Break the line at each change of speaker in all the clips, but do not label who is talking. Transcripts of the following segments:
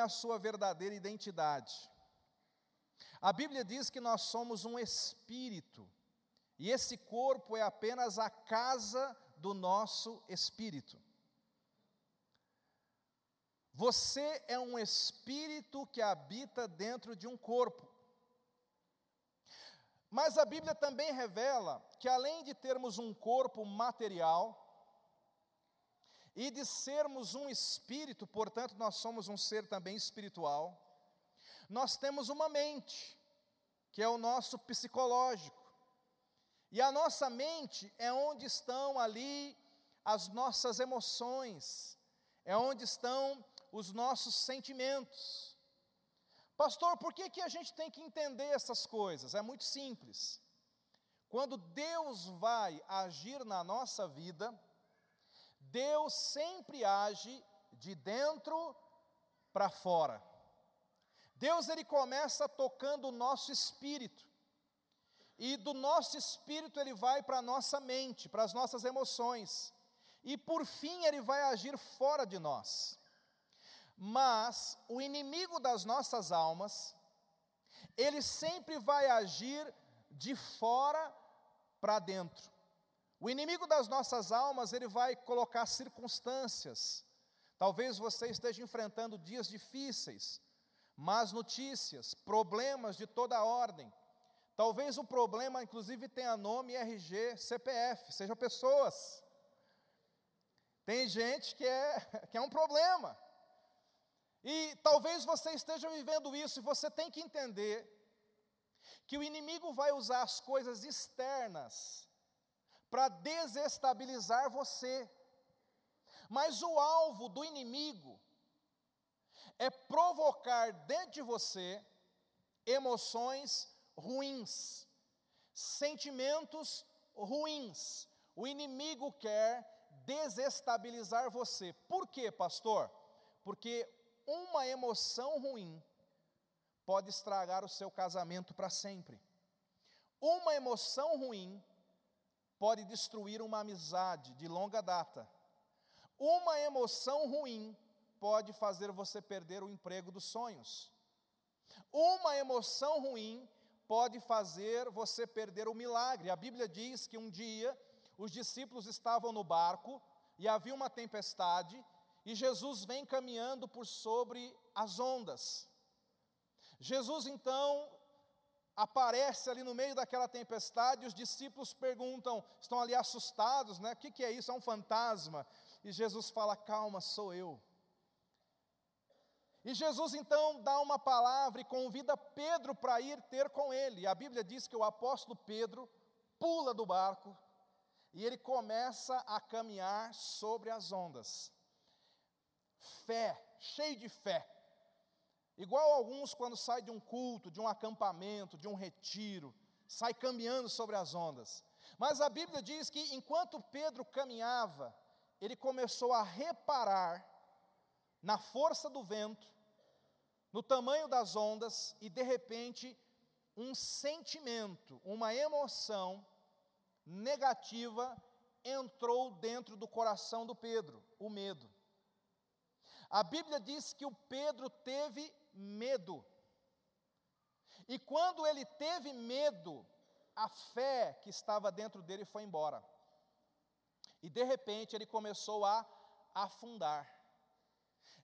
a sua verdadeira identidade. A Bíblia diz que nós somos um espírito, e esse corpo é apenas a casa do nosso espírito. Você é um espírito que habita dentro de um corpo. Mas a Bíblia também revela que além de termos um corpo material, e de sermos um espírito, portanto, nós somos um ser também espiritual, nós temos uma mente, que é o nosso psicológico. E a nossa mente é onde estão ali as nossas emoções, é onde estão os nossos sentimentos. Pastor, por que, que a gente tem que entender essas coisas? É muito simples. Quando Deus vai agir na nossa vida, Deus sempre age de dentro para fora. Deus ele começa tocando o nosso espírito. E do nosso espírito ele vai para a nossa mente, para as nossas emoções. E por fim ele vai agir fora de nós. Mas o inimigo das nossas almas, ele sempre vai agir de fora para dentro. O inimigo das nossas almas, ele vai colocar circunstâncias. Talvez você esteja enfrentando dias difíceis, más notícias, problemas de toda ordem. Talvez o problema, inclusive, tenha nome RG, CPF, sejam pessoas. Tem gente que é, que é um problema. E talvez você esteja vivendo isso e você tem que entender que o inimigo vai usar as coisas externas para desestabilizar você. Mas o alvo do inimigo é provocar dentro de você emoções ruins, sentimentos ruins. O inimigo quer desestabilizar você. Por quê, pastor? Porque uma emoção ruim pode estragar o seu casamento para sempre. Uma emoção ruim pode destruir uma amizade de longa data. Uma emoção ruim pode fazer você perder o emprego dos sonhos. Uma emoção ruim pode fazer você perder o milagre. A Bíblia diz que um dia os discípulos estavam no barco e havia uma tempestade e Jesus vem caminhando por sobre as ondas. Jesus então aparece ali no meio daquela tempestade, e os discípulos perguntam, estão ali assustados, né? O que, que é isso? É um fantasma? E Jesus fala: Calma, sou eu. E Jesus então dá uma palavra e convida Pedro para ir ter com ele. E a Bíblia diz que o apóstolo Pedro pula do barco e ele começa a caminhar sobre as ondas. Fé, cheio de fé. Igual alguns quando saem de um culto, de um acampamento, de um retiro, sai caminhando sobre as ondas. Mas a Bíblia diz que enquanto Pedro caminhava, ele começou a reparar na força do vento, no tamanho das ondas e de repente um sentimento, uma emoção negativa entrou dentro do coração do Pedro, o medo. A Bíblia diz que o Pedro teve medo. E quando ele teve medo, a fé que estava dentro dele foi embora. E de repente ele começou a afundar.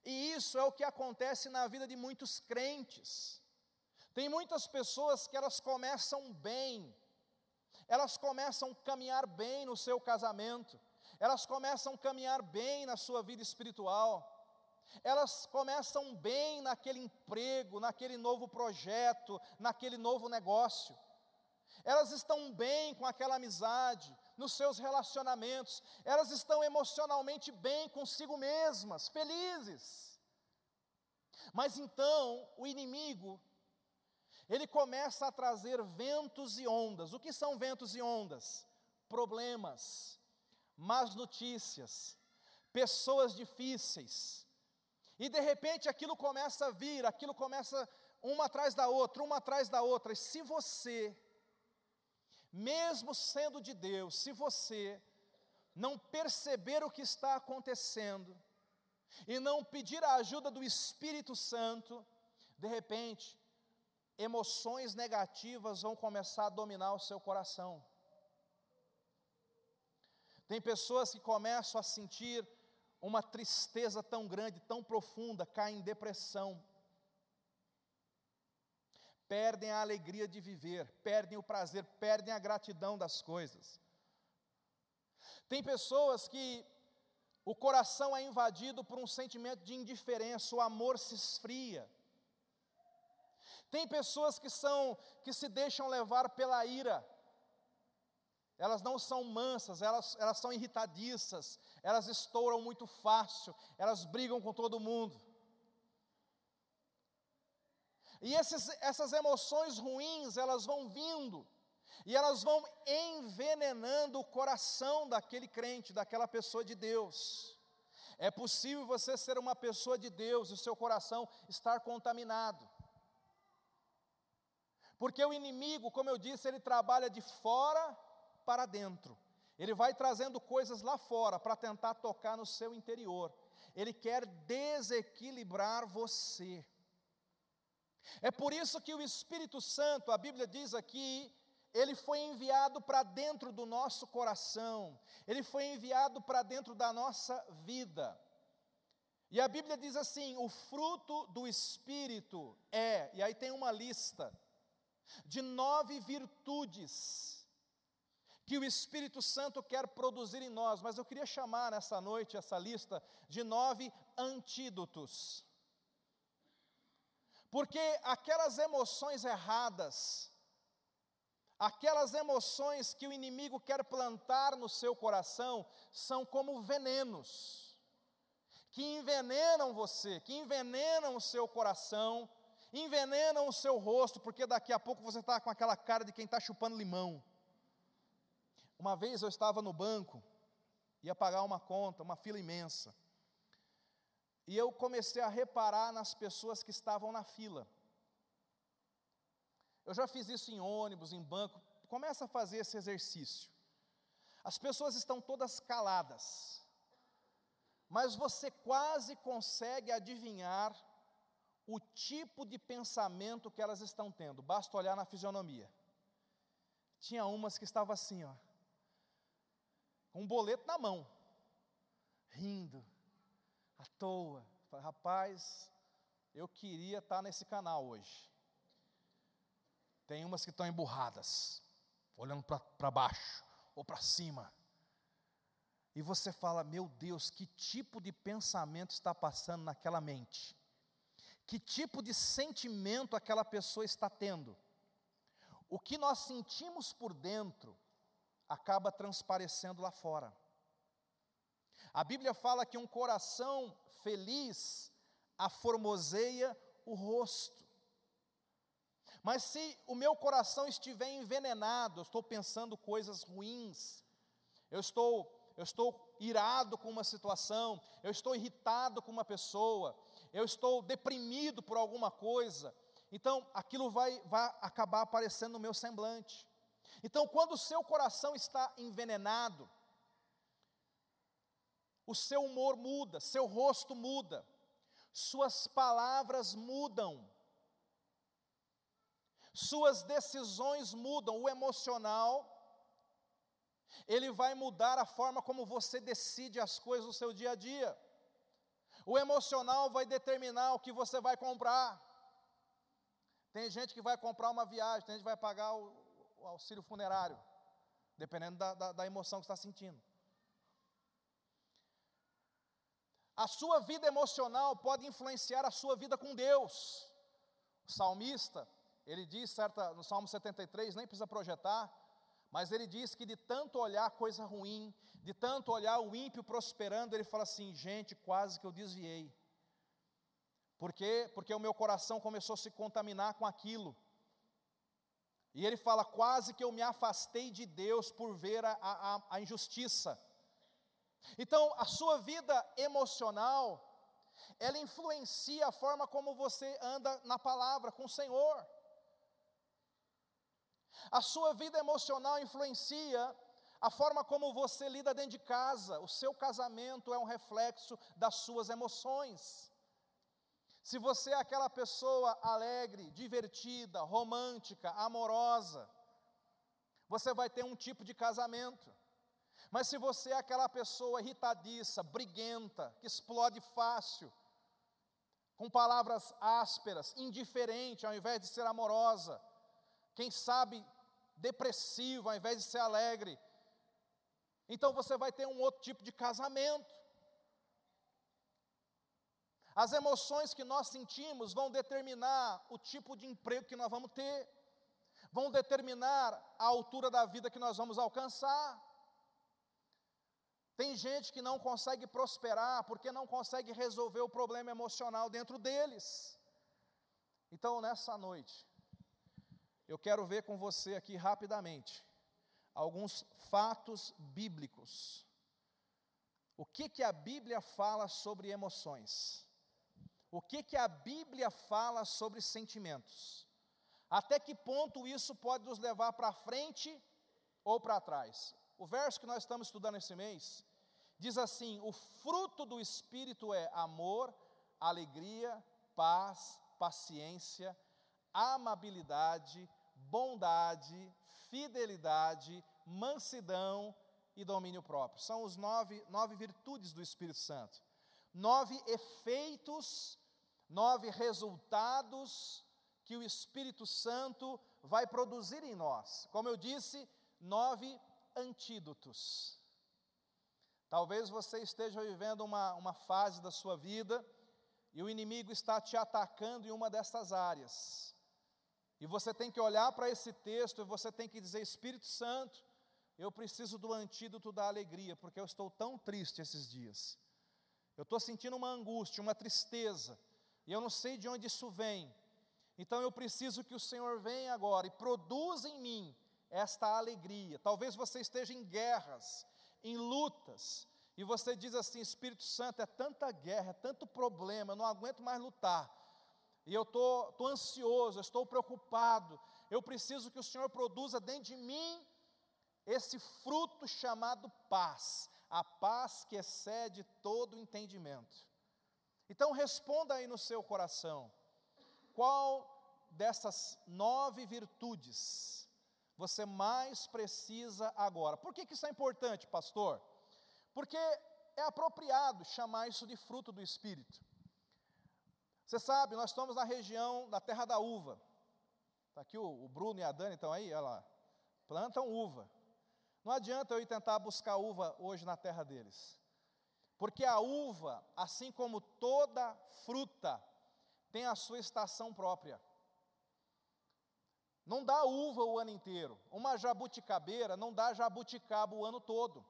E isso é o que acontece na vida de muitos crentes. Tem muitas pessoas que elas começam bem, elas começam a caminhar bem no seu casamento, elas começam a caminhar bem na sua vida espiritual, elas começam bem naquele emprego, naquele novo projeto, naquele novo negócio. Elas estão bem com aquela amizade, nos seus relacionamentos. Elas estão emocionalmente bem consigo mesmas, felizes. Mas então o inimigo, ele começa a trazer ventos e ondas. O que são ventos e ondas? Problemas, más notícias, pessoas difíceis e de repente aquilo começa a vir, aquilo começa uma atrás da outra, uma atrás da outra. E se você, mesmo sendo de Deus, se você não perceber o que está acontecendo, e não pedir a ajuda do Espírito Santo, de repente, emoções negativas vão começar a dominar o seu coração. Tem pessoas que começam a sentir uma tristeza tão grande, tão profunda, caem em depressão, perdem a alegria de viver, perdem o prazer, perdem a gratidão das coisas. Tem pessoas que o coração é invadido por um sentimento de indiferença, o amor se esfria. Tem pessoas que são que se deixam levar pela ira. Elas não são mansas, elas, elas são irritadiças, elas estouram muito fácil, elas brigam com todo mundo. E esses, essas emoções ruins, elas vão vindo, e elas vão envenenando o coração daquele crente, daquela pessoa de Deus. É possível você ser uma pessoa de Deus e o seu coração estar contaminado. Porque o inimigo, como eu disse, ele trabalha de fora para dentro. Ele vai trazendo coisas lá fora para tentar tocar no seu interior. Ele quer desequilibrar você. É por isso que o Espírito Santo, a Bíblia diz aqui, ele foi enviado para dentro do nosso coração, ele foi enviado para dentro da nossa vida. E a Bíblia diz assim: o fruto do Espírito é, e aí tem uma lista, de nove virtudes que o Espírito Santo quer produzir em nós, mas eu queria chamar nessa noite essa lista de nove antídotos. Porque aquelas emoções erradas, aquelas emoções que o inimigo quer plantar no seu coração, são como venenos, que envenenam você, que envenenam o seu coração, envenenam o seu rosto, porque daqui a pouco você está com aquela cara de quem está chupando limão. Uma vez eu estava no banco, ia pagar uma conta, uma fila imensa. E eu comecei a reparar nas pessoas que estavam na fila. Eu já fiz isso em ônibus, em banco. Começa a fazer esse exercício. As pessoas estão todas caladas, mas você quase consegue adivinhar o tipo de pensamento que elas estão tendo, basta olhar na fisionomia. Tinha umas que estavam assim, ó com um boleto na mão, rindo, à toa. Falei, rapaz, eu queria estar nesse canal hoje. Tem umas que estão emburradas, olhando para baixo ou para cima. E você fala, meu Deus, que tipo de pensamento está passando naquela mente? Que tipo de sentimento aquela pessoa está tendo? O que nós sentimos por dentro acaba transparecendo lá fora. A Bíblia fala que um coração feliz aformoseia o rosto. Mas se o meu coração estiver envenenado, eu estou pensando coisas ruins, eu estou, eu estou irado com uma situação, eu estou irritado com uma pessoa, eu estou deprimido por alguma coisa, então aquilo vai, vai acabar aparecendo no meu semblante. Então, quando o seu coração está envenenado, o seu humor muda, seu rosto muda, suas palavras mudam, suas decisões mudam, o emocional, ele vai mudar a forma como você decide as coisas no seu dia a dia. O emocional vai determinar o que você vai comprar. Tem gente que vai comprar uma viagem, tem gente que vai pagar o, auxílio funerário, dependendo da, da, da emoção que está sentindo. A sua vida emocional pode influenciar a sua vida com Deus. O salmista, ele diz, certa, no Salmo 73, nem precisa projetar, mas ele diz que de tanto olhar coisa ruim, de tanto olhar o ímpio prosperando, ele fala assim: gente, quase que eu desviei. Por quê? Porque o meu coração começou a se contaminar com aquilo. E ele fala: quase que eu me afastei de Deus por ver a, a, a injustiça. Então, a sua vida emocional, ela influencia a forma como você anda na palavra com o Senhor. A sua vida emocional influencia A forma como você lida dentro de casa, o seu casamento é um reflexo das suas emoções. Se você é aquela pessoa alegre, divertida, romântica, amorosa, você vai ter um tipo de casamento. Mas se você é aquela pessoa irritadiça, briguenta, que explode fácil, com palavras ásperas, indiferente ao invés de ser amorosa, quem sabe depressivo ao invés de ser alegre, então você vai ter um outro tipo de casamento. As emoções que nós sentimos vão determinar o tipo de emprego que nós vamos ter, vão determinar a altura da vida que nós vamos alcançar. Tem gente que não consegue prosperar porque não consegue resolver o problema emocional dentro deles. Então, nessa noite, eu quero ver com você aqui rapidamente alguns fatos bíblicos. O que que a Bíblia fala sobre emoções? O que que a Bíblia fala sobre sentimentos? Até que ponto isso pode nos levar para frente ou para trás? O verso que nós estamos estudando esse mês diz assim: o fruto do Espírito é amor, alegria, paz, paciência, amabilidade, bondade, fidelidade, mansidão e domínio próprio. São os nove, nove virtudes do Espírito Santo. Nove efeitos, nove resultados que o Espírito Santo vai produzir em nós. Como eu disse, nove antídotos. Talvez você esteja vivendo uma, uma fase da sua vida e o inimigo está te atacando em uma dessas áreas. E você tem que olhar para esse texto e você tem que dizer: Espírito Santo, eu preciso do antídoto da alegria, porque eu estou tão triste esses dias. Eu estou sentindo uma angústia, uma tristeza, e eu não sei de onde isso vem. Então eu preciso que o Senhor venha agora e produza em mim esta alegria. Talvez você esteja em guerras, em lutas, e você diz assim: Espírito Santo, é tanta guerra, é tanto problema, eu não aguento mais lutar. E eu estou tô, tô ansioso, estou preocupado. Eu preciso que o Senhor produza dentro de mim esse fruto chamado paz, a paz que excede todo entendimento. Então responda aí no seu coração: qual dessas nove virtudes você mais precisa agora? Por que, que isso é importante, pastor? Porque é apropriado chamar isso de fruto do Espírito. Você sabe, nós estamos na região da terra da uva. Está aqui o, o Bruno e a Dani estão aí, olha lá. Plantam uva. Não adianta eu ir tentar buscar uva hoje na terra deles. Porque a uva, assim como toda fruta, tem a sua estação própria. Não dá uva o ano inteiro. Uma jabuticabeira não dá jabuticaba o ano todo.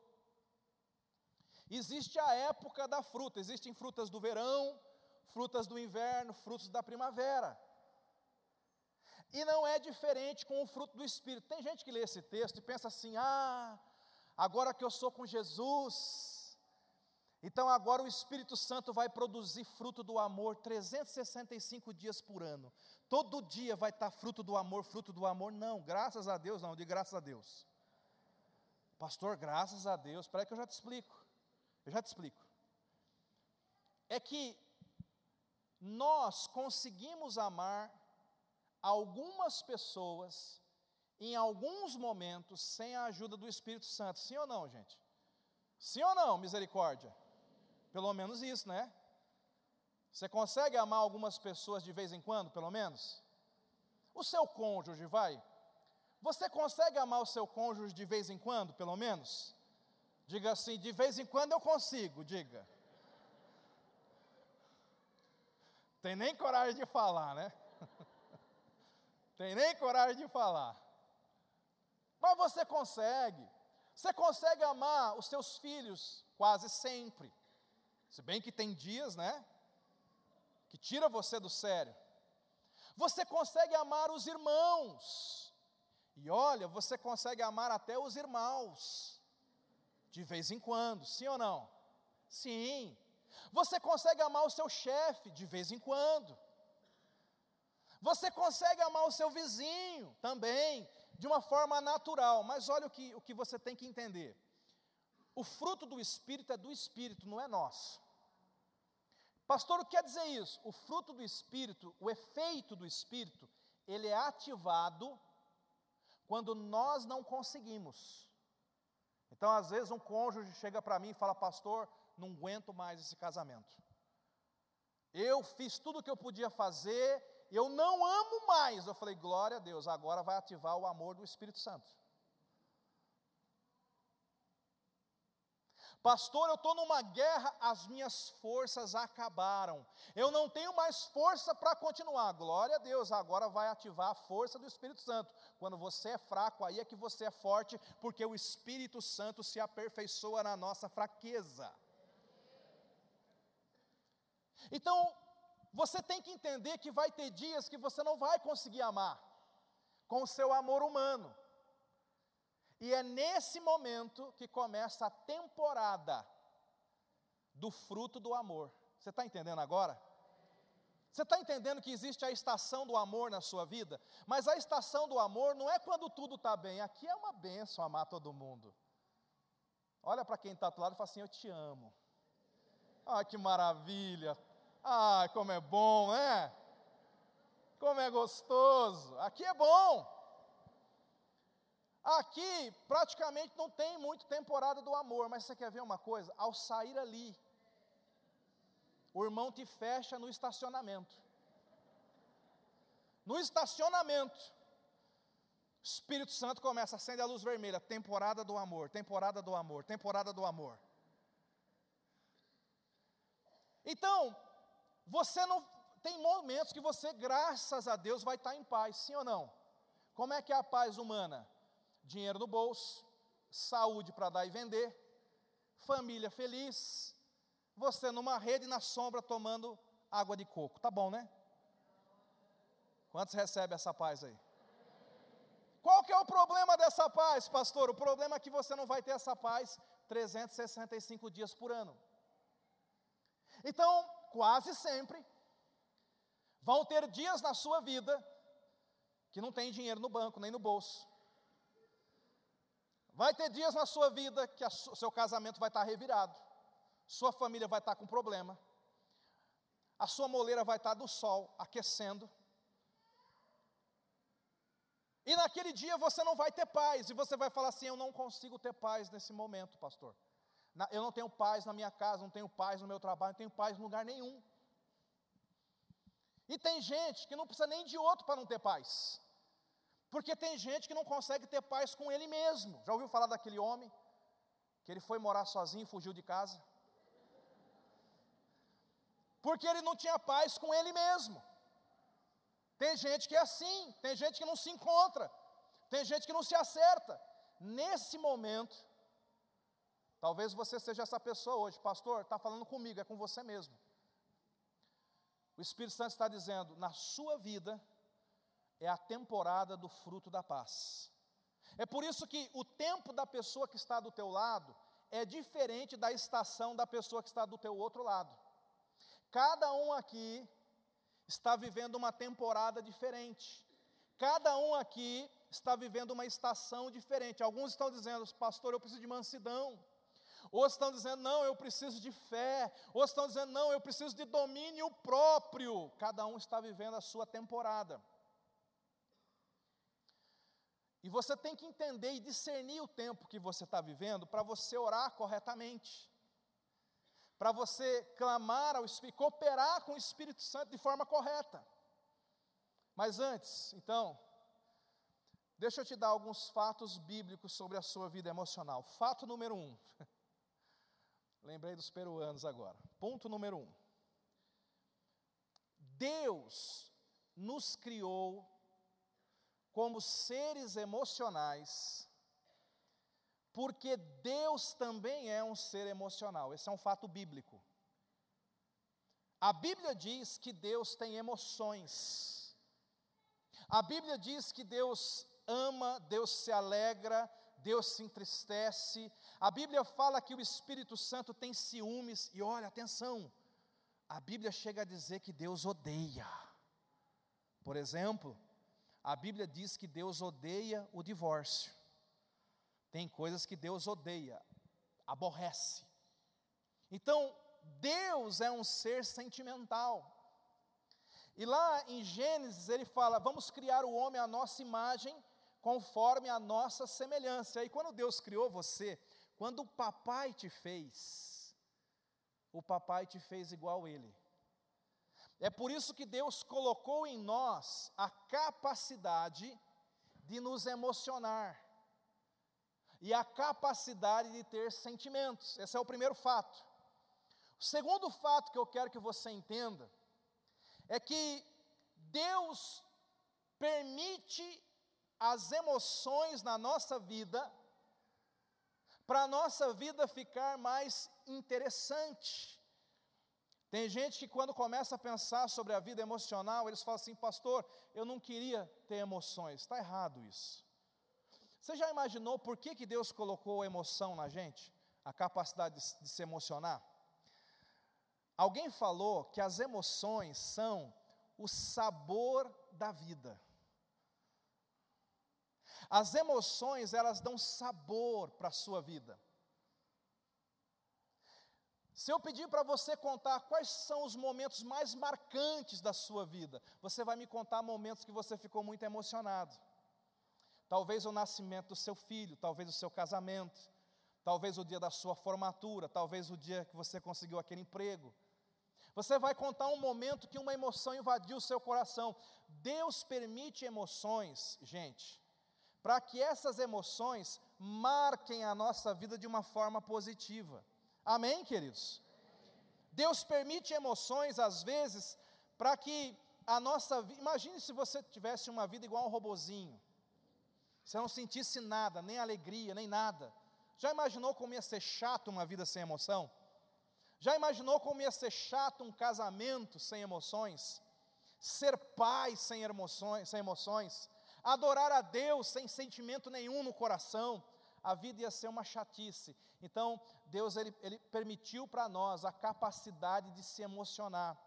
Existe a época da fruta, existem frutas do verão, frutas do inverno, frutos da primavera. E não é diferente com o fruto do Espírito. Tem gente que lê esse texto e pensa assim: ah, agora que eu sou com Jesus, então agora o Espírito Santo vai produzir fruto do amor 365 dias por ano. Todo dia vai estar fruto do amor, fruto do amor. Não, graças a Deus, não, de graças a Deus. Pastor, graças a Deus. Espera que eu já te explico. Eu já te explico. É que nós conseguimos amar algumas pessoas em alguns momentos sem a ajuda do Espírito Santo. Sim ou não, gente? Sim ou não, misericórdia? Pelo menos isso, né? Você consegue amar algumas pessoas de vez em quando, pelo menos? O seu cônjuge, vai? Você consegue amar o seu cônjuge de vez em quando, pelo menos? Diga assim, de vez em quando eu consigo, diga. Tem nem coragem de falar, né? Tem nem coragem de falar. Mas você consegue. Você consegue amar os seus filhos quase sempre. Se bem que tem dias, né? Que tira você do sério. Você consegue amar os irmãos. E olha, você consegue amar até os irmãos. De vez em quando, sim ou não? Sim. Você consegue amar o seu chefe de vez em quando. Você consegue amar o seu vizinho também, de uma forma natural, mas olha o que, o que você tem que entender. O fruto do Espírito é do Espírito, não é nosso. Pastor, o que quer dizer isso? O fruto do Espírito, o efeito do Espírito, ele é ativado quando nós não conseguimos. Então, às vezes, um cônjuge chega para mim e fala: Pastor, não aguento mais esse casamento. Eu fiz tudo o que eu podia fazer, eu não amo mais. Eu falei: Glória a Deus, agora vai ativar o amor do Espírito Santo. Pastor, eu estou numa guerra, as minhas forças acabaram. Eu não tenho mais força para continuar. Glória a Deus, agora vai ativar a força do Espírito Santo. Quando você é fraco, aí é que você é forte, porque o Espírito Santo se aperfeiçoa na nossa fraqueza. Então, você tem que entender que vai ter dias que você não vai conseguir amar com o seu amor humano. E é nesse momento que começa a temporada do fruto do amor. Você está entendendo agora? Você está entendendo que existe a estação do amor na sua vida? Mas a estação do amor não é quando tudo está bem. Aqui é uma benção amar todo mundo. Olha para quem está do lado e fala assim: Eu te amo. Ah, que maravilha. Ah, como é bom, né? Como é gostoso. Aqui é bom. Aqui praticamente não tem muito temporada do amor, mas você quer ver uma coisa? Ao sair ali, o irmão te fecha no estacionamento. No estacionamento, o Espírito Santo começa a acender a luz vermelha, temporada do amor, temporada do amor, temporada do amor. Então, você não tem momentos que você, graças a Deus, vai estar em paz, sim ou não? Como é que é a paz humana? Dinheiro no bolso, saúde para dar e vender, família feliz, você numa rede na sombra tomando água de coco. Tá bom, né? Quantos recebem essa paz aí? Qual que é o problema dessa paz, pastor? O problema é que você não vai ter essa paz 365 dias por ano. Então, quase sempre, vão ter dias na sua vida que não tem dinheiro no banco, nem no bolso. Vai ter dias na sua vida que o seu casamento vai estar revirado, sua família vai estar com problema, a sua moleira vai estar do sol aquecendo. E naquele dia você não vai ter paz, e você vai falar assim: Eu não consigo ter paz nesse momento, pastor. Eu não tenho paz na minha casa, não tenho paz no meu trabalho, não tenho paz em lugar nenhum. E tem gente que não precisa nem de outro para não ter paz. Porque tem gente que não consegue ter paz com ele mesmo. Já ouviu falar daquele homem que ele foi morar sozinho e fugiu de casa? Porque ele não tinha paz com ele mesmo. Tem gente que é assim, tem gente que não se encontra, tem gente que não se acerta. Nesse momento, talvez você seja essa pessoa hoje, pastor, está falando comigo, é com você mesmo. O Espírito Santo está dizendo: na sua vida, é a temporada do fruto da paz. É por isso que o tempo da pessoa que está do teu lado é diferente da estação da pessoa que está do teu outro lado. Cada um aqui está vivendo uma temporada diferente. Cada um aqui está vivendo uma estação diferente. Alguns estão dizendo, pastor, eu preciso de mansidão. Outros estão dizendo, não, eu preciso de fé. Outros estão dizendo, não, eu preciso de domínio próprio. Cada um está vivendo a sua temporada. E você tem que entender e discernir o tempo que você está vivendo para você orar corretamente, para você clamar ao Espírito, cooperar com o Espírito Santo de forma correta. Mas antes, então, deixa eu te dar alguns fatos bíblicos sobre a sua vida emocional. Fato número um. Lembrei dos peruanos agora. Ponto número um. Deus nos criou como seres emocionais, porque Deus também é um ser emocional. Esse é um fato bíblico. A Bíblia diz que Deus tem emoções. A Bíblia diz que Deus ama, Deus se alegra, Deus se entristece. A Bíblia fala que o Espírito Santo tem ciúmes, e olha, atenção, a Bíblia chega a dizer que Deus odeia. Por exemplo, A Bíblia diz que Deus odeia o divórcio. Tem coisas que Deus odeia, aborrece. Então, Deus é um ser sentimental. E lá em Gênesis ele fala: vamos criar o homem à nossa imagem, conforme a nossa semelhança. E quando Deus criou você, quando o papai te fez, o papai te fez igual ele. É por isso que Deus colocou em nós a capacidade de nos emocionar e a capacidade de ter sentimentos. Esse é o primeiro fato. O segundo fato que eu quero que você entenda é que Deus permite as emoções na nossa vida para a nossa vida ficar mais interessante. Tem gente que quando começa a pensar sobre a vida emocional, eles falam assim, pastor, eu não queria ter emoções. Está errado isso. Você já imaginou por que, que Deus colocou a emoção na gente? A capacidade de, de se emocionar? Alguém falou que as emoções são o sabor da vida. As emoções, elas dão sabor para a sua vida. Se eu pedir para você contar quais são os momentos mais marcantes da sua vida, você vai me contar momentos que você ficou muito emocionado. Talvez o nascimento do seu filho, talvez o seu casamento, talvez o dia da sua formatura, talvez o dia que você conseguiu aquele emprego, você vai contar um momento que uma emoção invadiu o seu coração. Deus permite emoções, gente, para que essas emoções marquem a nossa vida de uma forma positiva. Amém, queridos? Deus permite emoções, às vezes, para que a nossa vida. Imagine se você tivesse uma vida igual um robozinho. Você não sentisse nada, nem alegria, nem nada. Já imaginou como ia ser chato uma vida sem emoção? Já imaginou como ia ser chato um casamento sem emoções? Ser pai sem emoções, sem emoções? Adorar a Deus sem sentimento nenhum no coração? A vida ia ser uma chatice. Então, Deus ele, ele permitiu para nós a capacidade de se emocionar.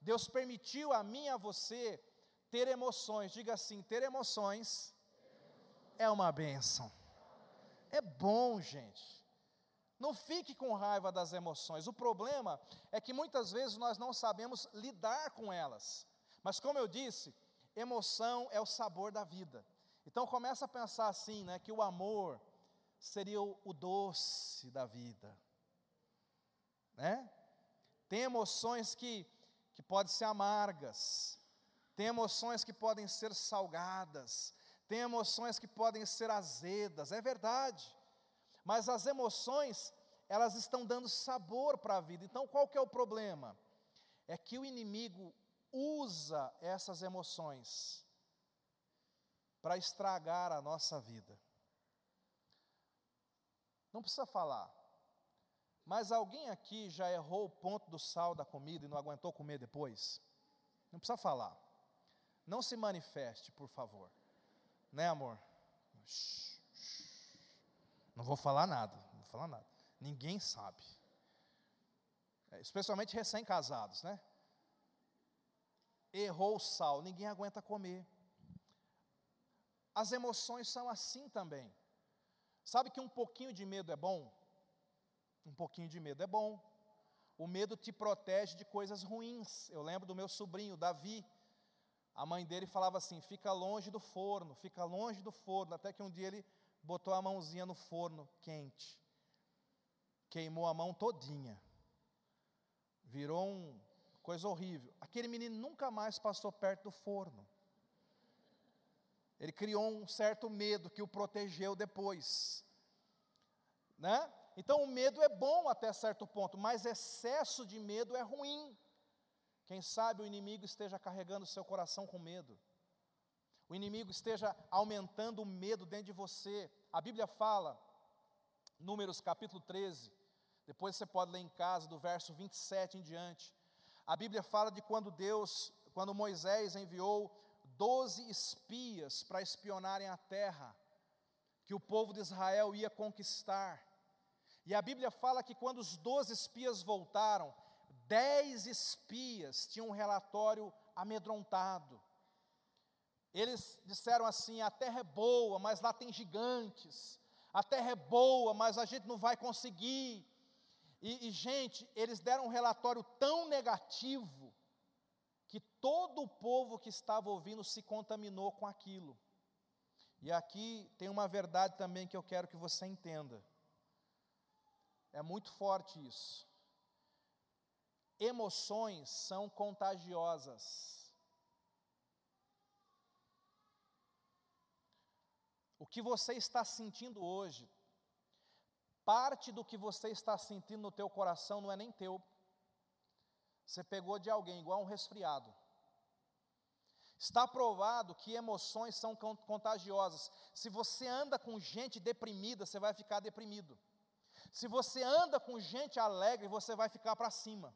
Deus permitiu a mim e a você ter emoções. Diga assim: ter emoções é uma benção. É bom, gente. Não fique com raiva das emoções. O problema é que muitas vezes nós não sabemos lidar com elas. Mas como eu disse, emoção é o sabor da vida. Então começa a pensar assim, né, que o amor seria o, doce da vida. Né? Tem emoções que, que podem ser amargas, tem emoções que podem ser salgadas, tem emoções que podem ser azedas, é verdade. Mas as emoções, elas estão dando sabor para a vida. Então, qual que é o problema? É que o inimigo usa essas emoções para estragar a nossa vida. Não precisa falar. Mas alguém aqui já errou o ponto do sal da comida e não aguentou comer depois? Não precisa falar. Não se manifeste, por favor. Né, amor? Não vou falar nada, não vou falar nada. Ninguém sabe. É, especialmente recém-casados, né? Errou o sal, ninguém aguenta comer. As emoções são assim também. Sabe que um pouquinho de medo é bom? Um pouquinho de medo é bom. O medo te protege de coisas ruins. Eu lembro do meu sobrinho, Davi. A mãe dele falava assim: fica longe do forno, fica longe do forno. Até que um dia ele botou a mãozinha no forno quente, queimou a mão todinha, virou uma coisa horrível. Aquele menino nunca mais passou perto do forno. Ele criou um certo medo que o protegeu depois, né? Então o medo é bom até certo ponto, mas excesso de medo é ruim. Quem sabe o inimigo esteja carregando seu coração com medo o inimigo esteja aumentando o medo dentro de você. A Bíblia fala, Números capítulo 13, depois você pode ler em casa, do verso 27 em diante. A Bíblia fala de quando Deus, quando Moisés enviou doze espias para espionarem a terra que o povo de Israel ia conquistar. E a Bíblia fala que quando os doze espias voltaram, dez espias tinham um relatório amedrontado Eles disseram assim: a terra é boa, mas lá tem gigantes. A terra é boa, mas a gente não vai conseguir. E, e, gente, eles deram um relatório tão negativo que todo o povo que estava ouvindo se contaminou com aquilo. E aqui tem uma verdade também que eu quero que você entenda. É muito forte isso. Emoções são contagiosas. O que você está sentindo hoje, parte do que você está sentindo no teu coração não é nem teu. Você pegou de alguém, igual um resfriado. Está provado que emoções são contagiosas. Se você anda com gente deprimida, você vai ficar deprimido. Se você anda com gente alegre, você vai ficar para cima.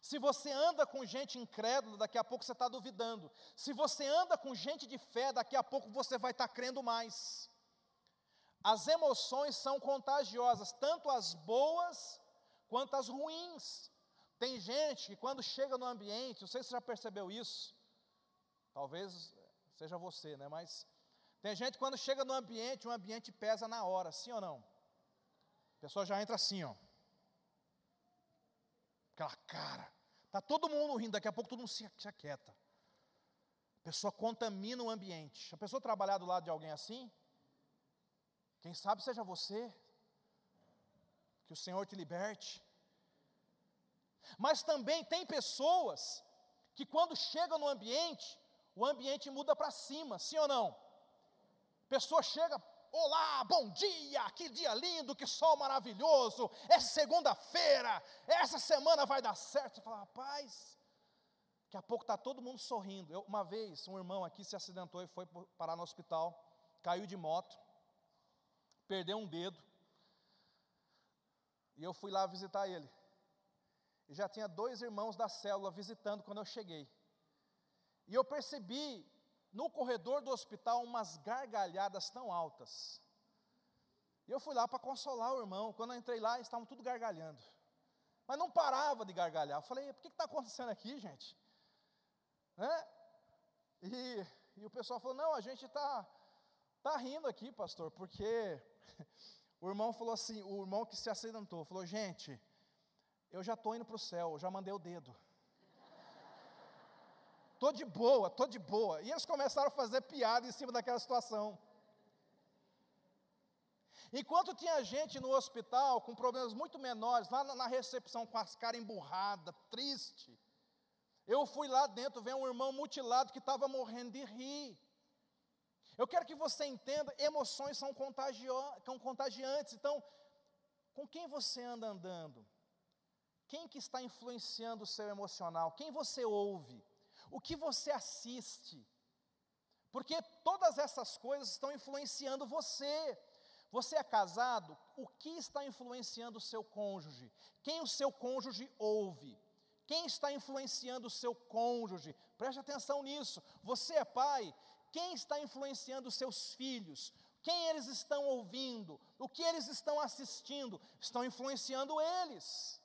Se você anda com gente incrédula, daqui a pouco você está duvidando. Se você anda com gente de fé, daqui a pouco você vai estar tá crendo mais. As emoções são contagiosas, tanto as boas quanto as ruins. Tem gente que quando chega no ambiente, não sei se você já percebeu isso, talvez seja você, né? Mas tem gente que quando chega no ambiente, o ambiente pesa na hora, sim ou não? A pessoa já entra assim, ó aquela cara. Está todo mundo rindo, daqui a pouco todo mundo se, se aquieta. A pessoa contamina o ambiente. A pessoa trabalhar do lado de alguém assim, quem sabe seja você, que o Senhor te liberte. Mas também tem pessoas que quando chegam no ambiente, o ambiente muda para cima, sim ou não? Pessoa chega, Olá, bom dia, que dia lindo, que sol maravilhoso, é segunda-feira, essa semana vai dar certo. Você fala, rapaz, daqui a pouco está todo mundo sorrindo. Eu, uma vez, um irmão aqui se acidentou e foi parar no hospital, caiu de moto, perdeu um dedo, e eu fui lá visitar ele. E já tinha dois irmãos da célula visitando quando eu cheguei. E eu percebi no corredor do hospital umas gargalhadas tão altas. E eu fui lá para consolar o irmão. Quando eu entrei lá, eles estavam tudo gargalhando. Mas não parava de gargalhar. Eu falei, por que está acontecendo aqui, gente? Né? E, e o pessoal falou, não, a gente está tá rindo aqui, pastor, porque o irmão falou assim, o irmão que se acidentou, falou, gente, eu já estou indo para o céu, já mandei o dedo tô de boa, tô de boa. E eles começaram a fazer piada em cima daquela situação. Enquanto tinha gente no hospital com problemas muito menores, lá na recepção com as caras emburradas, triste, eu fui lá dentro ver um irmão mutilado que estava morrendo de rir. Eu quero que você entenda, emoções são, contagio, são contagiantes. Então, com quem você anda andando? Quem que está influenciando o seu emocional? Quem você ouve? o que você assiste, porque todas essas coisas estão influenciando você. Você é casado, o que está influenciando o seu cônjuge? Quem o seu cônjuge ouve? Quem está influenciando o seu cônjuge? Preste atenção nisso. Você é pai, quem está influenciando os seus filhos? Quem eles estão ouvindo? O que eles estão assistindo? Estão influenciando eles.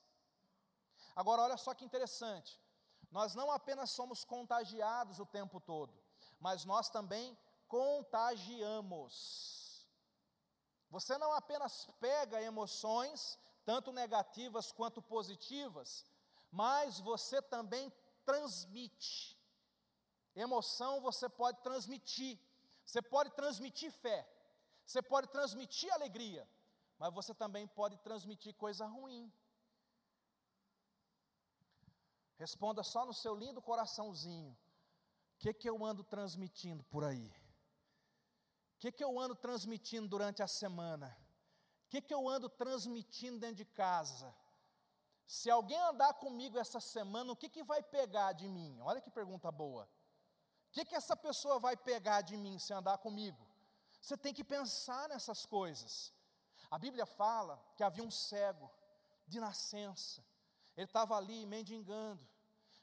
Agora, olha só que interessante. Nós não apenas somos contagiados o tempo todo, mas nós também contagiamos. Você não apenas pega emoções, tanto negativas quanto positivas, mas você também transmite. Emoção você pode transmitir. Você pode transmitir fé. Você pode transmitir alegria. Mas você também pode transmitir coisa ruim. Responda só no seu lindo coraçãozinho. O que, que eu ando transmitindo por aí? O que, que eu ando transmitindo durante a semana? O que, que eu ando transmitindo dentro de casa? Se alguém andar comigo essa semana, o que, que vai pegar de mim? Olha que pergunta boa. O que, que essa pessoa vai pegar de mim se andar comigo? Você tem que pensar nessas coisas. A Bíblia fala que havia um cego de nascença. Ele estava ali mendigando.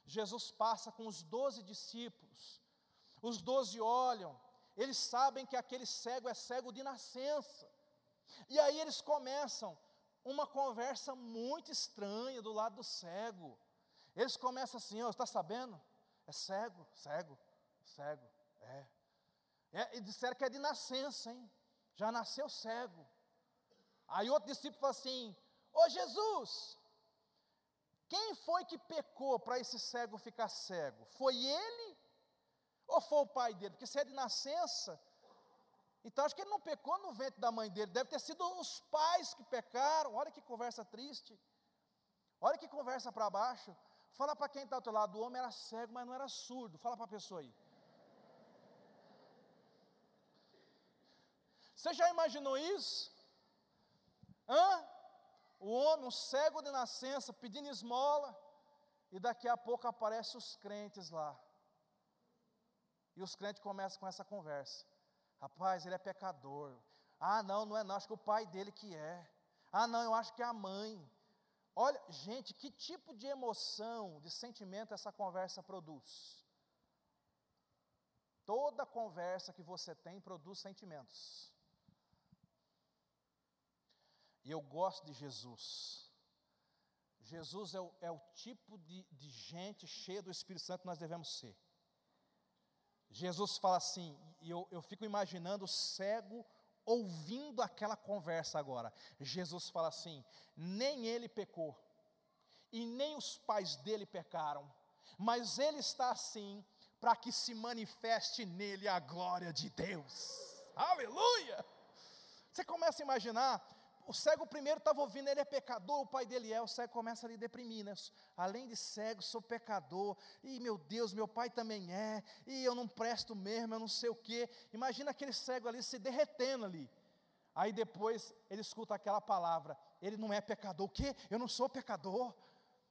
Jesus passa com os doze discípulos. Os doze olham, eles sabem que aquele cego é cego de nascença. E aí eles começam uma conversa muito estranha do lado do cego. Eles começam assim: Ó, oh, está sabendo? É cego, cego, cego. É. é. E disseram que é de nascença, hein? Já nasceu cego. Aí outro discípulo falou assim: Ô Jesus, quem foi que pecou para esse cego ficar cego? Foi ele ou foi o pai dele? Porque se é de nascença, então acho que ele não pecou no ventre da mãe dele, deve ter sido os pais que pecaram. Olha que conversa triste. Olha que conversa para baixo. Fala para quem está ao teu lado, o homem era cego, mas não era surdo. Fala para a pessoa aí. Você já imaginou isso? Hã? O homem, um cego de nascença, pedindo esmola, e daqui a pouco aparecem os crentes lá. E os crentes começam com essa conversa. Rapaz, ele é pecador. Ah, não, não é não, acho que o pai dele que é. Ah, não, eu acho que é a mãe. Olha, gente, que tipo de emoção, de sentimento essa conversa produz? Toda conversa que você tem produz sentimentos. E eu gosto de Jesus. Jesus é o, é o tipo de, de gente cheia do Espírito Santo que nós devemos ser. Jesus fala assim, e eu, eu fico imaginando o cego ouvindo aquela conversa agora. Jesus fala assim: nem ele pecou, e nem os pais dele pecaram, mas ele está assim para que se manifeste nele a glória de Deus. Aleluia! Você começa a imaginar o cego primeiro estava ouvindo, ele é pecador, o pai dele é, o cego começa a lhe deprimir, né? Além de cego, sou pecador, e meu Deus, meu pai também é, e eu não presto mesmo, eu não sei o quê. Imagina aquele cego ali se derretendo ali. Aí depois ele escuta aquela palavra, ele não é pecador, o quê? Eu não sou pecador,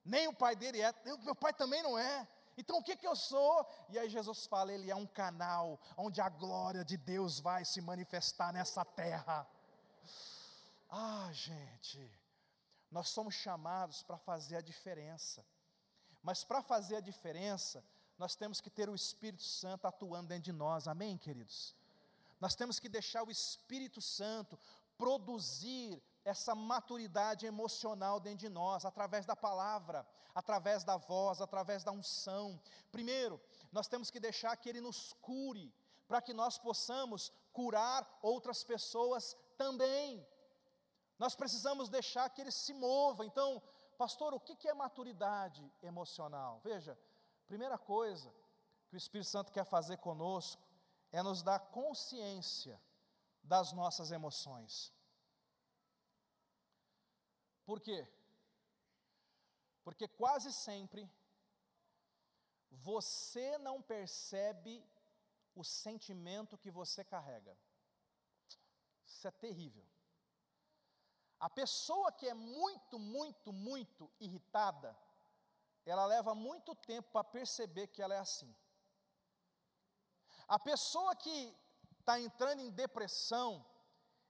nem o pai dele é, eu, meu pai também não é. Então o que, que eu sou? E aí Jesus fala, ele é um canal onde a glória de Deus vai se manifestar nessa terra. Ah, gente, nós somos chamados para fazer a diferença. Mas para fazer a diferença, nós temos que ter o Espírito Santo atuando dentro de nós, amém, queridos? Nós temos que deixar o Espírito Santo produzir essa maturidade emocional dentro de nós, através da palavra, através da voz, através da unção. Primeiro, nós temos que deixar que Ele nos cure, para que nós possamos curar outras pessoas também. Nós precisamos deixar que ele se mova. Então, pastor, o que é maturidade emocional? Veja, primeira coisa que o Espírito Santo quer fazer conosco é nos dar consciência das nossas emoções. Por quê? Porque quase sempre você não percebe o sentimento que você carrega. Isso é terrível. A pessoa que é muito, muito, muito irritada, ela leva muito tempo para perceber que ela é assim. A pessoa que está entrando em depressão,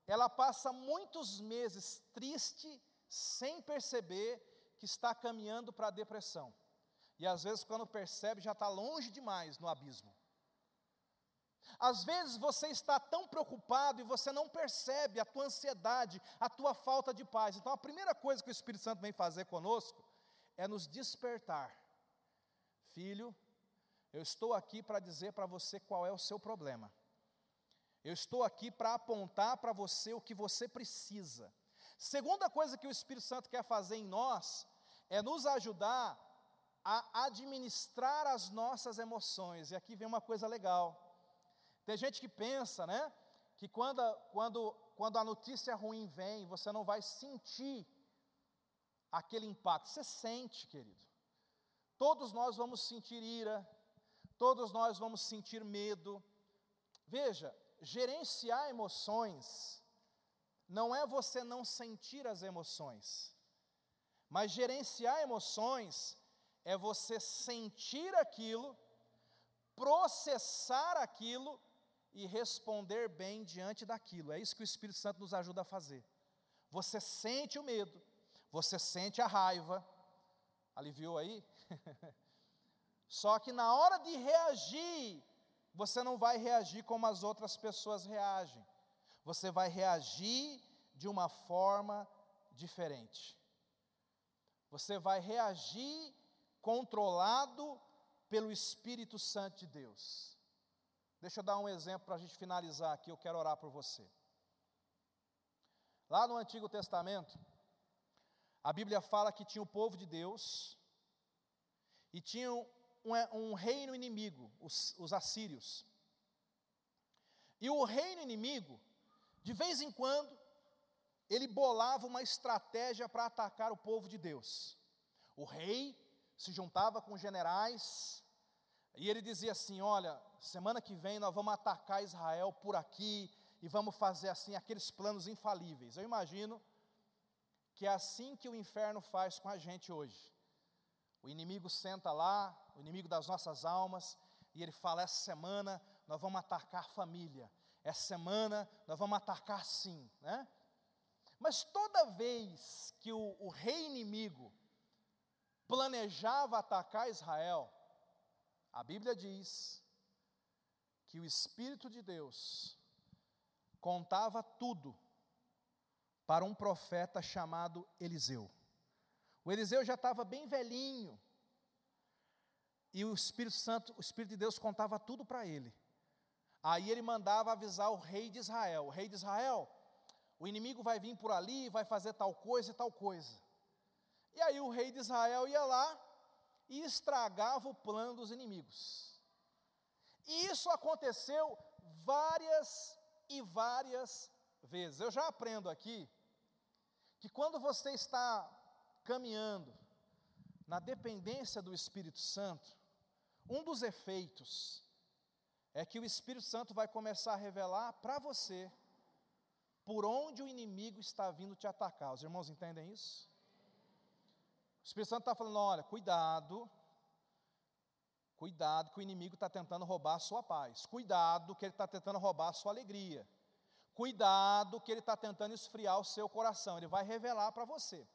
ela passa muitos meses triste, sem perceber que está caminhando para a depressão. E às vezes, quando percebe, já está longe demais no abismo. Às vezes você está tão preocupado e você não percebe a tua ansiedade, a tua falta de paz. Então a primeira coisa que o Espírito Santo vem fazer conosco é nos despertar. Filho, eu estou aqui para dizer para você qual é o seu problema. Eu estou aqui para apontar para você o que você precisa. Segunda coisa que o Espírito Santo quer fazer em nós é nos ajudar a administrar as nossas emoções. E aqui vem uma coisa legal. Tem gente que pensa, né, que quando, quando, quando a notícia ruim vem, você não vai sentir aquele impacto. Você sente, querido. Todos nós vamos sentir ira, todos nós vamos sentir medo. Veja, gerenciar emoções não é você não sentir as emoções, mas gerenciar emoções é você sentir aquilo, processar aquilo e responder bem diante daquilo. É isso que o Espírito Santo nos ajuda a fazer. Você sente o medo, você sente a raiva, aliviou aí? Só que na hora de reagir, você não vai reagir como as outras pessoas reagem. Você vai reagir de uma forma diferente. Você vai reagir controlado pelo Espírito Santo de Deus. Deixa eu dar um exemplo para a gente finalizar aqui, eu quero orar por você. Lá no Antigo Testamento, a Bíblia fala que tinha o povo de Deus e tinha um, um reino inimigo, os, os assírios. E o reino inimigo, de vez em quando, ele bolava uma estratégia para atacar o povo de Deus. O rei se juntava com generais e ele dizia assim: Olha, semana que vem nós vamos atacar Israel por aqui e vamos fazer assim aqueles planos infalíveis. Eu imagino que é assim que o inferno faz com a gente hoje. O inimigo senta lá, o inimigo das nossas almas, e ele fala: essa semana nós vamos atacar a família, essa semana nós vamos atacar sim, né? Mas toda vez que o, o rei inimigo planejava atacar Israel, a Bíblia diz que o Espírito de Deus contava tudo para um profeta chamado Eliseu. O Eliseu já estava bem velhinho, e o Espírito Santo, o Espírito de Deus contava tudo para ele. Aí ele mandava avisar o rei de Israel: o rei de Israel, o inimigo vai vir por ali, vai fazer tal coisa e tal coisa. E aí o rei de Israel ia lá e estragava o plano dos inimigos. E isso aconteceu várias e várias vezes. Eu já aprendo aqui que quando você está caminhando na dependência do Espírito Santo, um dos efeitos é que o Espírito Santo vai começar a revelar para você por onde o inimigo está vindo te atacar. Os irmãos entendem isso? O Espírito Santo está falando: olha, cuidado, cuidado que o inimigo está tentando roubar a sua paz, cuidado que ele está tentando roubar a sua alegria, cuidado que ele está tentando esfriar o seu coração, ele vai revelar para você.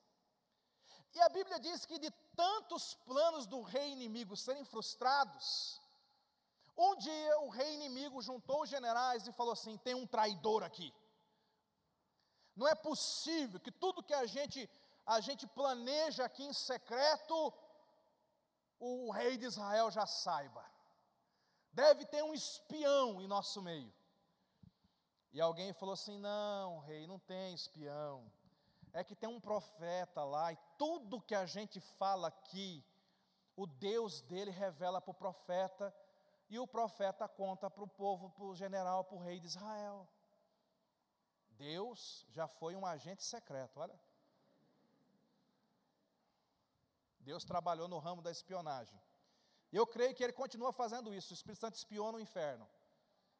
E a Bíblia diz que de tantos planos do rei inimigo serem frustrados, um dia o rei inimigo juntou os generais e falou assim: tem um traidor aqui. Não é possível que tudo que a gente a gente planeja aqui em secreto, o rei de Israel já saiba. Deve ter um espião em nosso meio. E alguém falou assim: não, rei, não tem espião. É que tem um profeta lá, e tudo que a gente fala aqui, o Deus dele revela para o profeta, e o profeta conta para o povo, para o general, para o rei de Israel. Deus já foi um agente secreto, olha. Deus trabalhou no ramo da espionagem. Eu creio que ele continua fazendo isso. O Espírito Santo espiou no inferno.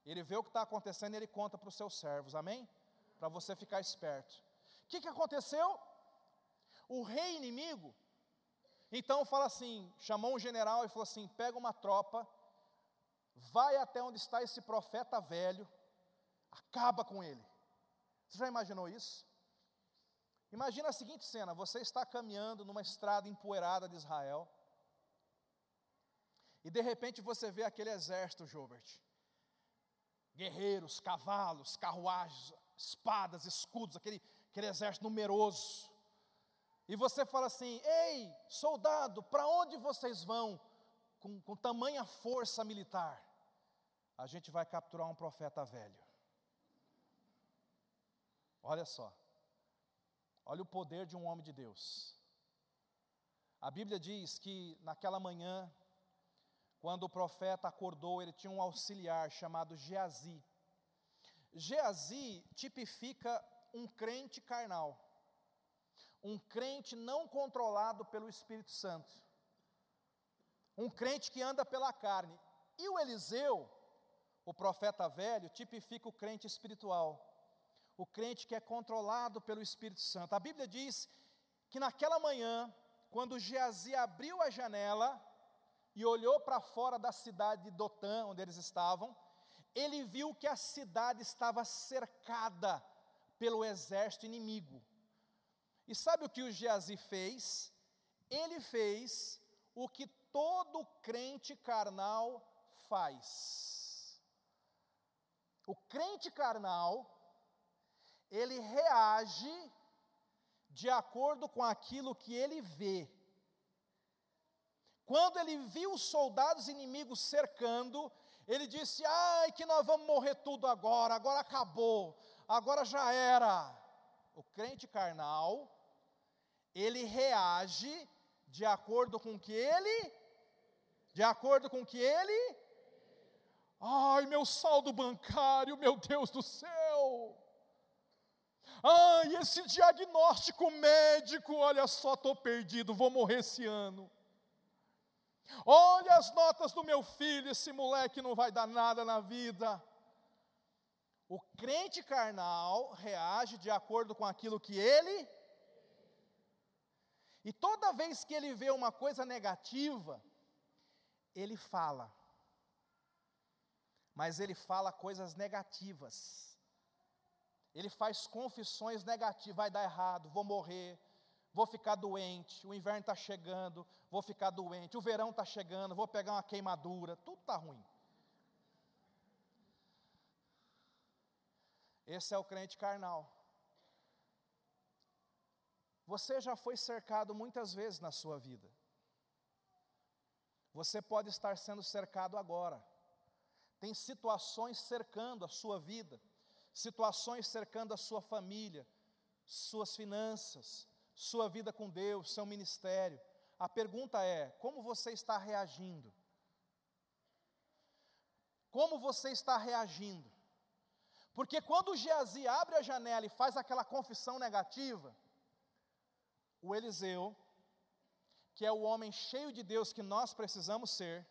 Ele vê o que está acontecendo e ele conta para os seus servos, amém? Para você ficar esperto. O que, que aconteceu? O rei inimigo, então fala assim: chamou um general e falou assim: pega uma tropa, vai até onde está esse profeta velho, acaba com ele. Você já imaginou isso? Imagina a seguinte cena: você está caminhando numa estrada empoeirada de Israel, e de repente você vê aquele exército, Gilbert. Guerreiros, cavalos, carruagens, espadas, escudos, aquele, aquele exército numeroso. E você fala assim: Ei, soldado, para onde vocês vão com, com tamanha força militar? A gente vai capturar um profeta velho. Olha só. Olha o poder de um homem de Deus. A Bíblia diz que naquela manhã, quando o profeta acordou, ele tinha um auxiliar chamado Geazi. Geazi tipifica um crente carnal, um crente não controlado pelo Espírito Santo, um crente que anda pela carne. E o Eliseu, o profeta velho, tipifica o crente espiritual o crente que é controlado pelo Espírito Santo. A Bíblia diz que naquela manhã, quando Geazi abriu a janela e olhou para fora da cidade de Dotã, onde eles estavam, ele viu que a cidade estava cercada pelo exército inimigo. E sabe o que o Geazi fez? Ele fez o que todo crente carnal faz. O crente carnal ele reage de acordo com aquilo que ele vê. Quando ele viu os soldados inimigos cercando, Ele disse: Ai, que nós vamos morrer tudo agora, agora acabou, agora já era. O crente carnal, ele reage de acordo com que ele, de acordo com que ele, ai, meu saldo bancário, meu Deus do céu. Ai, esse diagnóstico médico, olha só, estou perdido, vou morrer esse ano. Olha as notas do meu filho, esse moleque não vai dar nada na vida. O crente carnal reage de acordo com aquilo que ele. E toda vez que ele vê uma coisa negativa, ele fala. Mas ele fala coisas negativas. Ele faz confissões negativas, vai dar errado, vou morrer, vou ficar doente, o inverno está chegando, vou ficar doente, o verão está chegando, vou pegar uma queimadura, tudo está ruim. Esse é o crente carnal. Você já foi cercado muitas vezes na sua vida. Você pode estar sendo cercado agora. Tem situações cercando a sua vida, situações cercando a sua família, suas finanças, sua vida com Deus, seu ministério. A pergunta é: como você está reagindo? Como você está reagindo? Porque quando Geazi abre a janela e faz aquela confissão negativa, o Eliseu, que é o homem cheio de Deus que nós precisamos ser,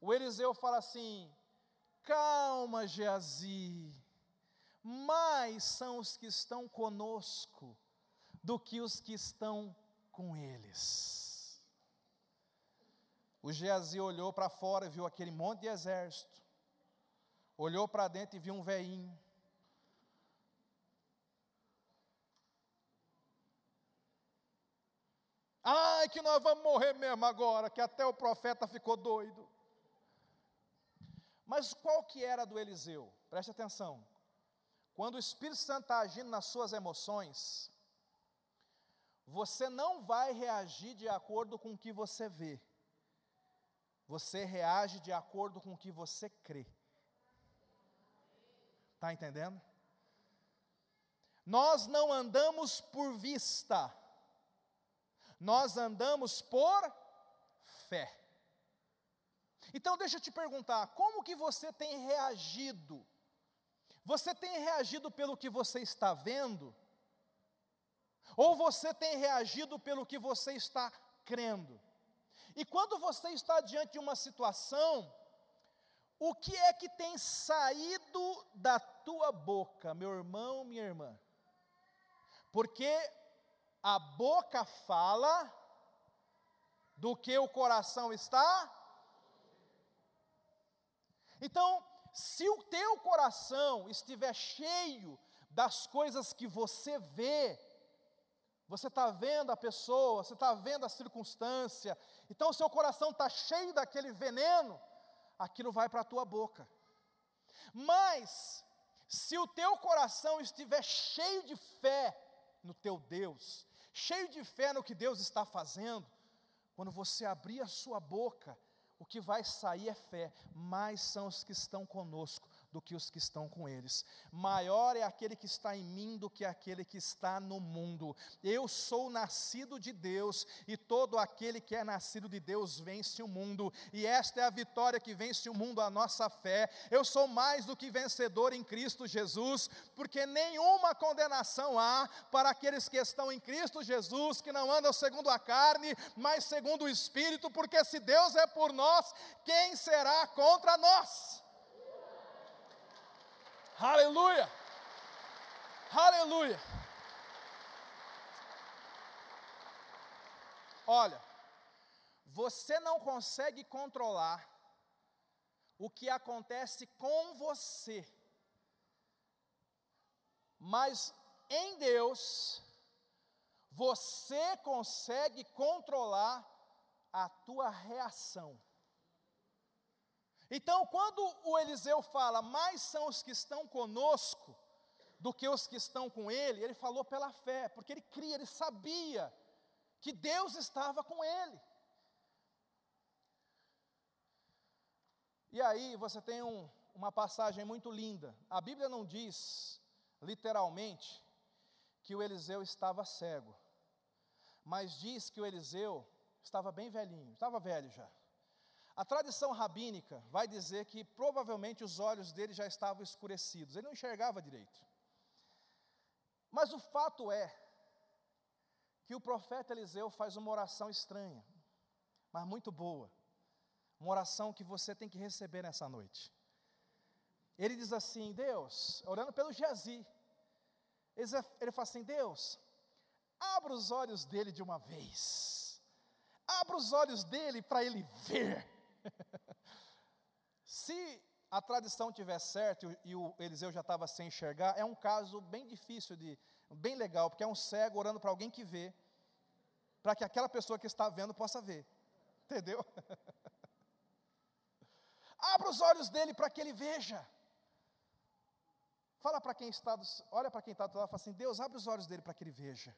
o Eliseu fala assim: calma, Geazi, mais são os que estão conosco do que os que estão com eles. O Geazi olhou para fora e viu aquele monte de exército, olhou para dentro e viu um veinho, Ai, que nós vamos morrer mesmo agora, que até o profeta ficou doido. Mas qual que era do Eliseu? Preste atenção. Quando o Espírito Santo está agindo nas suas emoções, você não vai reagir de acordo com o que você vê. Você reage de acordo com o que você crê. Está entendendo? Nós não andamos por vista nós andamos por fé. Então deixa eu te perguntar, como que você tem reagido? Você tem reagido pelo que você está vendo? Ou você tem reagido pelo que você está crendo? E quando você está diante de uma situação, o que é que tem saído da tua boca, meu irmão, minha irmã? Porque a boca fala do que o coração está. Então, se o teu coração estiver cheio das coisas que você vê, você está vendo a pessoa, você está vendo a circunstância, então o seu coração está cheio daquele veneno, aquilo vai para a tua boca. Mas, se o teu coração estiver cheio de fé no teu Deus, cheio de fé no que Deus está fazendo, quando você abrir a sua boca, o que vai sair é fé, mais são os que estão conosco do que os que estão com eles. Maior é aquele que está em mim do que aquele que está no mundo. Eu sou nascido de Deus, e todo aquele que é nascido de Deus vence o mundo, e esta é a vitória que vence o mundo, a nossa fé. Eu sou mais do que vencedor em Cristo Jesus, porque nenhuma condenação há para aqueles que estão em Cristo Jesus, que não andam segundo a carne, mas segundo o Espírito, porque se Deus é por nós, quem será contra nós? Aleluia! Aleluia! Olha, você não consegue controlar o que acontece com você, mas em Deus, você consegue controlar a tua reação. Então, quando o Eliseu fala, mais são os que estão conosco do que os que estão com ele, ele falou pela fé, porque ele cria, ele sabia que Deus estava com ele. E aí você tem um, uma passagem muito linda. A Bíblia não diz, literalmente, que o Eliseu estava cego, mas diz que o Eliseu estava bem velhinho, estava velho já. A tradição rabínica vai dizer que provavelmente os olhos dele já estavam escurecidos, ele não enxergava direito. Mas o fato é que o profeta Eliseu faz uma oração estranha, mas muito boa. Uma oração que você tem que receber nessa noite. Ele diz assim: Deus, orando pelo Geazi, ele fala assim: Deus, abra os olhos dele de uma vez, abra os olhos dele para ele ver. Se a tradição tiver certo e o Eliseu já estava sem enxergar, é um caso bem difícil de, bem legal, porque é um cego orando para alguém que vê, para que aquela pessoa que está vendo possa ver, entendeu? Abra os olhos dele para que ele veja. Fala para quem está, olha para quem está do lado e fala assim: Deus, abre os olhos dele para que ele veja.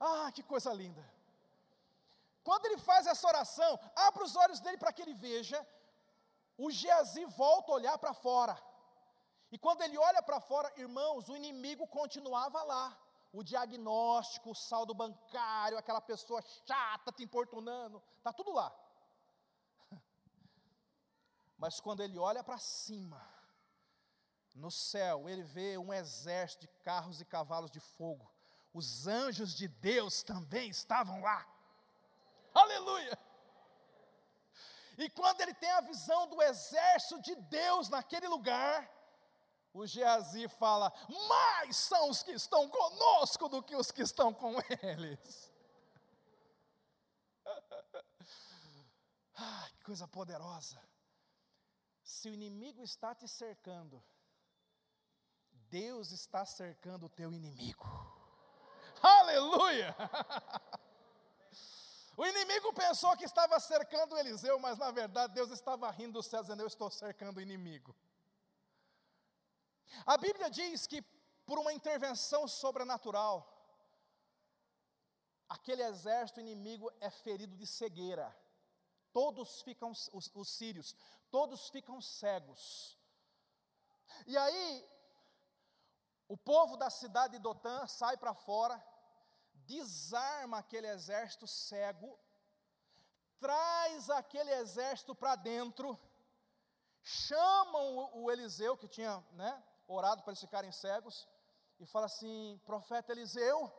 Ah, que coisa linda. Quando ele faz essa oração, abre os olhos dele para que ele veja, o Geazi volta a olhar para fora. E quando ele olha para fora, irmãos, o inimigo continuava lá. O diagnóstico, o saldo bancário, aquela pessoa chata te importunando, está tudo lá. Mas quando ele olha para cima, no céu, ele vê um exército de carros e cavalos de fogo. Os anjos de Deus também estavam lá. Aleluia! E quando ele tem a visão do exército de Deus naquele lugar, o Geazi fala: Mais são os que estão conosco do que os que estão com eles. ah, que coisa poderosa. Se o inimigo está te cercando, Deus está cercando o teu inimigo. Aleluia! O inimigo pensou que estava cercando Eliseu, mas na verdade Deus estava rindo dos céus, dizendo: Eu estou cercando o inimigo. A Bíblia diz que por uma intervenção sobrenatural, aquele exército inimigo é ferido de cegueira. Todos ficam, os, os sírios, todos ficam cegos. E aí, o povo da cidade de Dotã sai para fora, desarma aquele exército cego, traz aquele exército para dentro, chamam o, o, Eliseu, que tinha né, orado para eles ficarem cegos, e fala assim: profeta Eliseu,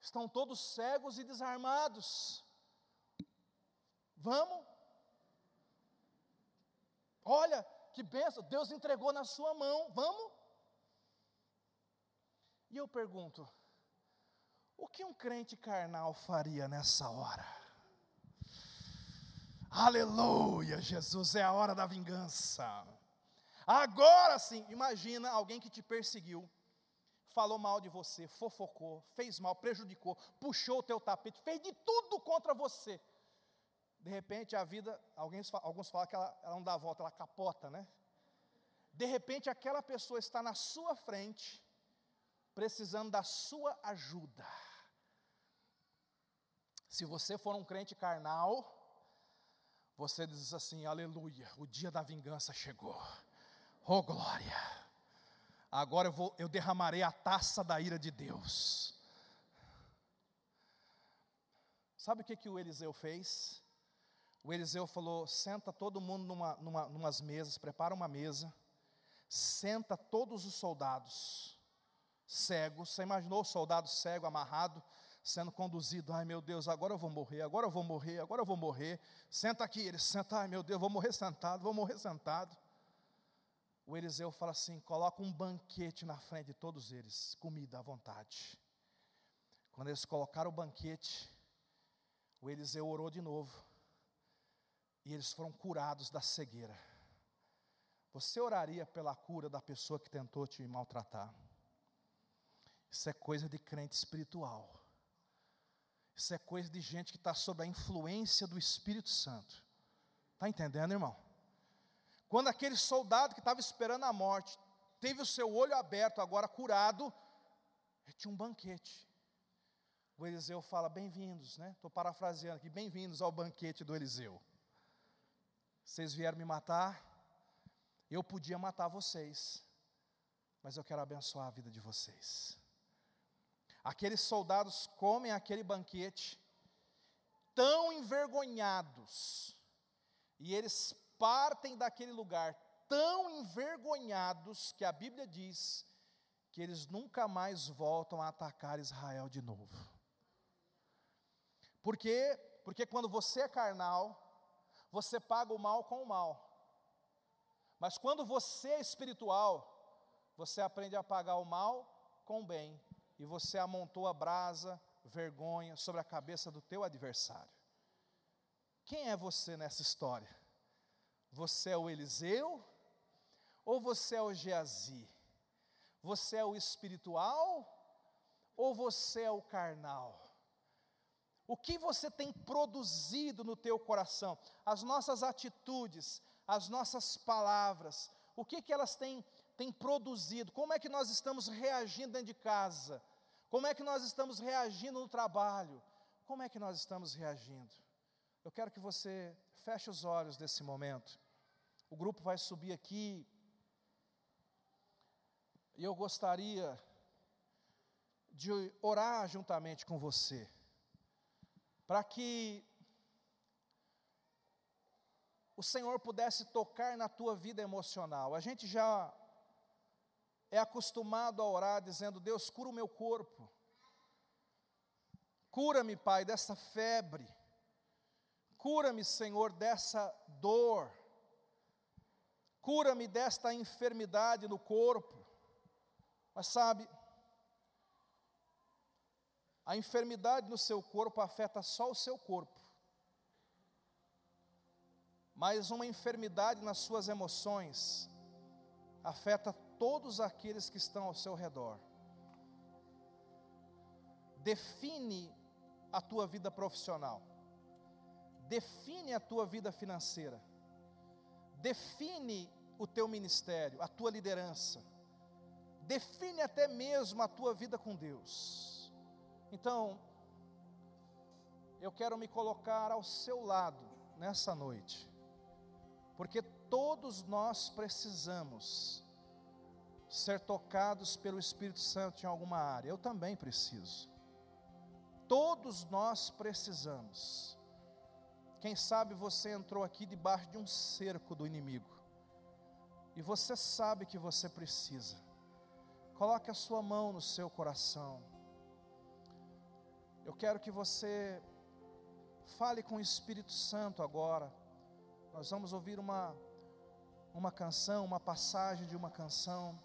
estão todos cegos e desarmados, vamos? Olha, que benção, Deus entregou na sua mão, vamos? E eu pergunto, o que um crente carnal faria nessa hora? Aleluia, Jesus, é a hora da vingança. Agora sim, imagina alguém que te perseguiu, falou mal de você, fofocou, fez mal, prejudicou, puxou o teu tapete, fez de tudo contra você. De repente a vida, alguns, alguns falam que ela, ela não dá a volta, ela capota, né? De repente aquela pessoa está na sua frente, precisando da sua ajuda. Se você for um crente carnal, você diz assim: Aleluia, o dia da vingança chegou. Oh glória! Agora eu, vou, eu derramarei a taça da ira de Deus. Sabe o que, que o Eliseu fez? O Eliseu falou: senta todo mundo numa, numa, numas mesas, prepara uma mesa, senta todos os soldados cegos. Você imaginou o soldado cego amarrado? Sendo conduzido. Ai meu Deus, agora eu vou morrer, agora eu vou morrer, agora eu vou morrer. Senta aqui, ele senta, ai meu Deus, vou morrer sentado, vou morrer sentado. O Eliseu fala assim: coloca um banquete na frente de todos eles, comida à vontade. Quando eles colocaram o banquete, o Eliseu orou de novo, e eles foram curados da cegueira. Você oraria pela cura da pessoa que tentou te maltratar? Isso é coisa de crente espiritual. Isso é coisa de gente que está sob a influência do Espírito Santo. Está entendendo, irmão? Quando aquele soldado que estava esperando a morte teve o seu olho aberto, agora curado, tinha um banquete. O Eliseu fala: Bem-vindos, né? Estou parafraseando aqui: Bem-vindos ao banquete do Eliseu. Vocês vieram me matar, eu podia matar vocês, mas eu quero abençoar a vida de vocês. Aqueles soldados comem aquele banquete, tão envergonhados, e eles partem daquele lugar tão envergonhados que a Bíblia diz que eles nunca mais voltam a atacar Israel de novo. Por quê? Porque quando você é carnal, você paga o mal com o mal. Mas quando você é espiritual, você aprende a pagar o mal com o bem. E você amontoa brasa, vergonha sobre a cabeça do teu adversário. Quem é você nessa história? Você é o Eliseu ou você é o Geazi? Você é o espiritual ou você é o carnal? O que você tem produzido no teu coração? As nossas atitudes, as nossas palavras, o que, que elas têm, têm produzido? Como é que nós estamos reagindo dentro de casa? Como é que nós estamos reagindo no trabalho? Como é que nós estamos reagindo? Eu quero que você feche os olhos nesse momento. O grupo vai subir aqui e eu gostaria de orar juntamente com você, para que o Senhor pudesse tocar na tua vida emocional. A gente já é acostumado a orar dizendo: Deus, cura o meu corpo, cura-me, Pai, dessa febre, cura-me, Senhor, dessa dor, cura-me desta enfermidade no corpo. Mas sabe, a enfermidade no seu corpo afeta só o seu corpo. Mas uma enfermidade nas suas emoções afeta todos aqueles que estão ao seu redor. Define a tua vida profissional. Define a tua vida financeira. Define o teu ministério, a tua liderança define até mesmo a tua vida com Deus. Então, eu quero me colocar ao seu lado nessa noite, porque todos nós precisamos ser tocados pelo Espírito Santo em alguma área, eu também preciso. Todos nós precisamos. Quem sabe você entrou aqui debaixo de um cerco do inimigo, e você sabe que você precisa. Coloque a sua mão no seu coração. Eu quero que você fale com o Espírito Santo agora. Nós vamos ouvir uma, uma canção, uma passagem de uma canção.